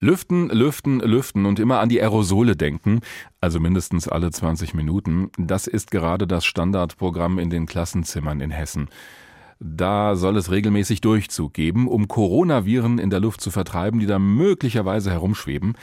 Lüften, lüften, lüften und immer an die Aerosole denken, also mindestens alle 20 Minuten, das ist gerade das Standardprogramm in den Klassenzimmern in Hessen. Da soll es regelmäßig Durchzug geben, um Coronaviren in der Luft zu vertreiben, die da möglicherweise herumschweben.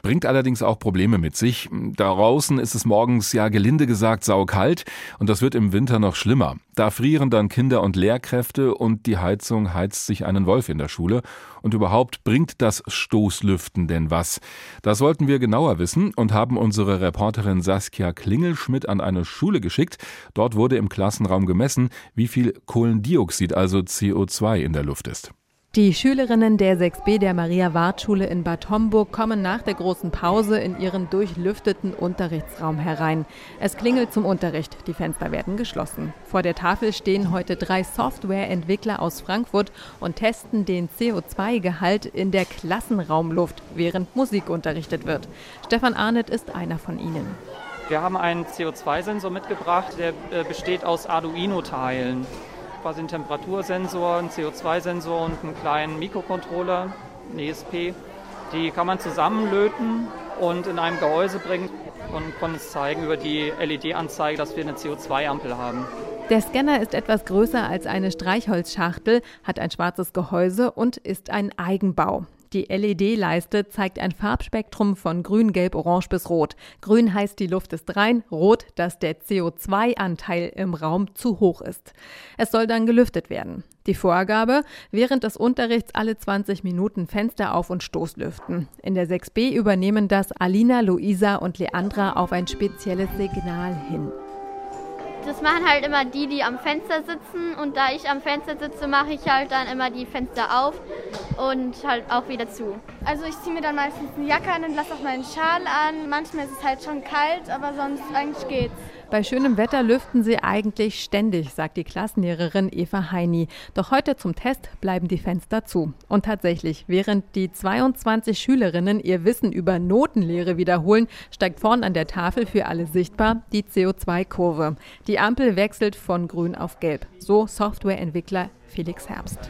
Bringt allerdings auch Probleme mit sich. Draußen ist es morgens ja gelinde gesagt saukalt und das wird im Winter noch schlimmer. Da frieren dann Kinder und Lehrkräfte und die Heizung heizt sich einen Wolf in der Schule. Und überhaupt bringt das Stoßlüften denn was? Das wollten wir genauer wissen und haben unsere Reporterin Saskia Klingelschmidt an eine Schule geschickt. Dort wurde im Klassenraum gemessen, wie viel Kohlendioxid, also CO2 in der Luft ist. Die Schülerinnen der 6b der Maria-Wart-Schule in Bad Homburg kommen nach der großen Pause in ihren durchlüfteten Unterrichtsraum herein. Es klingelt zum Unterricht, die Fenster werden geschlossen. Vor der Tafel stehen heute drei Softwareentwickler aus Frankfurt und testen den CO2-Gehalt in der Klassenraumluft, während Musik unterrichtet wird. Stefan Arnett ist einer von ihnen. Wir haben einen CO2-Sensor mitgebracht, der äh, besteht aus Arduino-Teilen quasi einen Temperatursensor, einen CO2-Sensor und einen kleinen Mikrocontroller, einen ESP. Die kann man zusammenlöten und in einem Gehäuse bringen und kann es zeigen über die LED-Anzeige, dass wir eine CO2-Ampel haben. Der Scanner ist etwas größer als eine Streichholzschachtel, hat ein schwarzes Gehäuse und ist ein Eigenbau. Die LED-Leiste zeigt ein Farbspektrum von grün, gelb, orange bis rot. Grün heißt, die Luft ist rein, rot, dass der CO2-Anteil im Raum zu hoch ist. Es soll dann gelüftet werden. Die Vorgabe, während des Unterrichts alle 20 Minuten Fenster auf und Stoßlüften. In der 6b übernehmen das Alina, Luisa und Leandra auf ein spezielles Signal hin. Das machen halt immer die, die am Fenster sitzen. Und da ich am Fenster sitze, mache ich halt dann immer die Fenster auf und halt auch wieder zu. Also ich ziehe mir dann meistens eine Jacke an und lasse auch meinen Schal an. Manchmal ist es halt schon kalt, aber sonst eigentlich geht's. Bei schönem Wetter lüften sie eigentlich ständig, sagt die Klassenlehrerin Eva Heini. Doch heute zum Test bleiben die Fenster zu. Und tatsächlich, während die 22 Schülerinnen ihr Wissen über Notenlehre wiederholen, steigt vorn an der Tafel für alle sichtbar die CO2-Kurve. Die Ampel wechselt von grün auf gelb. So Softwareentwickler Felix Herbst.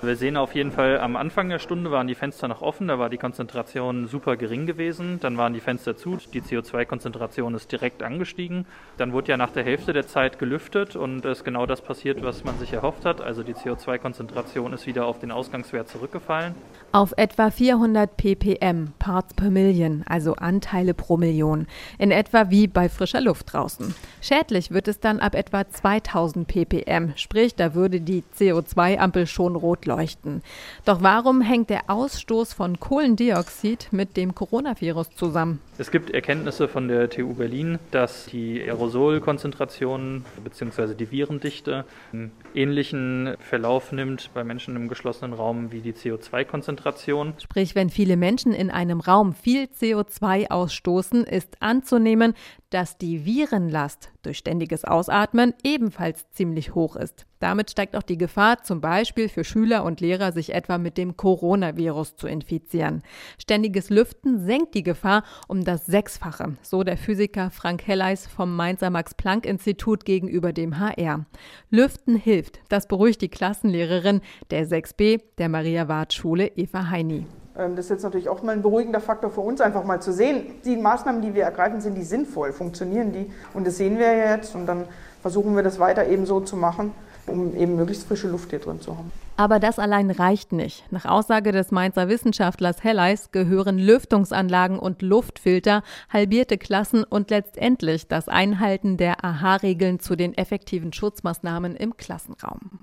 Wir sehen auf jeden Fall, am Anfang der Stunde waren die Fenster noch offen, da war die Konzentration super gering gewesen. Dann waren die Fenster zu, die CO2-Konzentration ist direkt angestiegen. Dann wurde ja nach der Hälfte der Zeit gelüftet und es ist genau das passiert, was man sich erhofft hat. Also die CO2-Konzentration ist wieder auf den Ausgangswert zurückgefallen. Auf etwa 400 ppm, Parts per Million, also Anteile pro Million. In etwa wie bei frischer Luft draußen. Schädlich wird es dann ab etwa 2000 ppm, sprich, da würde die CO2-Ampel schon rot leuchten. Doch warum hängt der Ausstoß von Kohlendioxid mit dem Coronavirus zusammen? Es gibt Erkenntnisse von der TU Berlin, dass die Aerosolkonzentration bzw. die Virendichte einen ähnlichen Verlauf nimmt bei Menschen im geschlossenen Raum wie die CO2-Konzentration. Sprich, wenn viele Menschen in einem Raum viel CO2 ausstoßen, ist anzunehmen, dass die Virenlast durch ständiges Ausatmen ebenfalls ziemlich hoch ist. Damit steigt auch die Gefahr, zum Beispiel für Schüler und Lehrer, sich etwa mit dem Coronavirus zu infizieren. Ständiges Lüften senkt die Gefahr um das Sechsfache, so der Physiker Frank Helleis vom Mainzer Max-Planck-Institut gegenüber dem HR. Lüften hilft. Das beruhigt die Klassenlehrerin der 6b der Maria-Wart-Schule Eva Heini. Ähm, das ist jetzt natürlich auch mal ein beruhigender Faktor für uns, einfach mal zu sehen, die Maßnahmen, die wir ergreifen, sind die sinnvoll, funktionieren die. Und das sehen wir jetzt und dann versuchen wir das weiter eben so zu machen, um eben möglichst frische Luft hier drin zu haben. Aber das allein reicht nicht. Nach Aussage des Mainzer Wissenschaftlers Helleis gehören Lüftungsanlagen und Luftfilter, halbierte Klassen und letztendlich das Einhalten der AHA-Regeln zu den effektiven Schutzmaßnahmen im Klassenraum.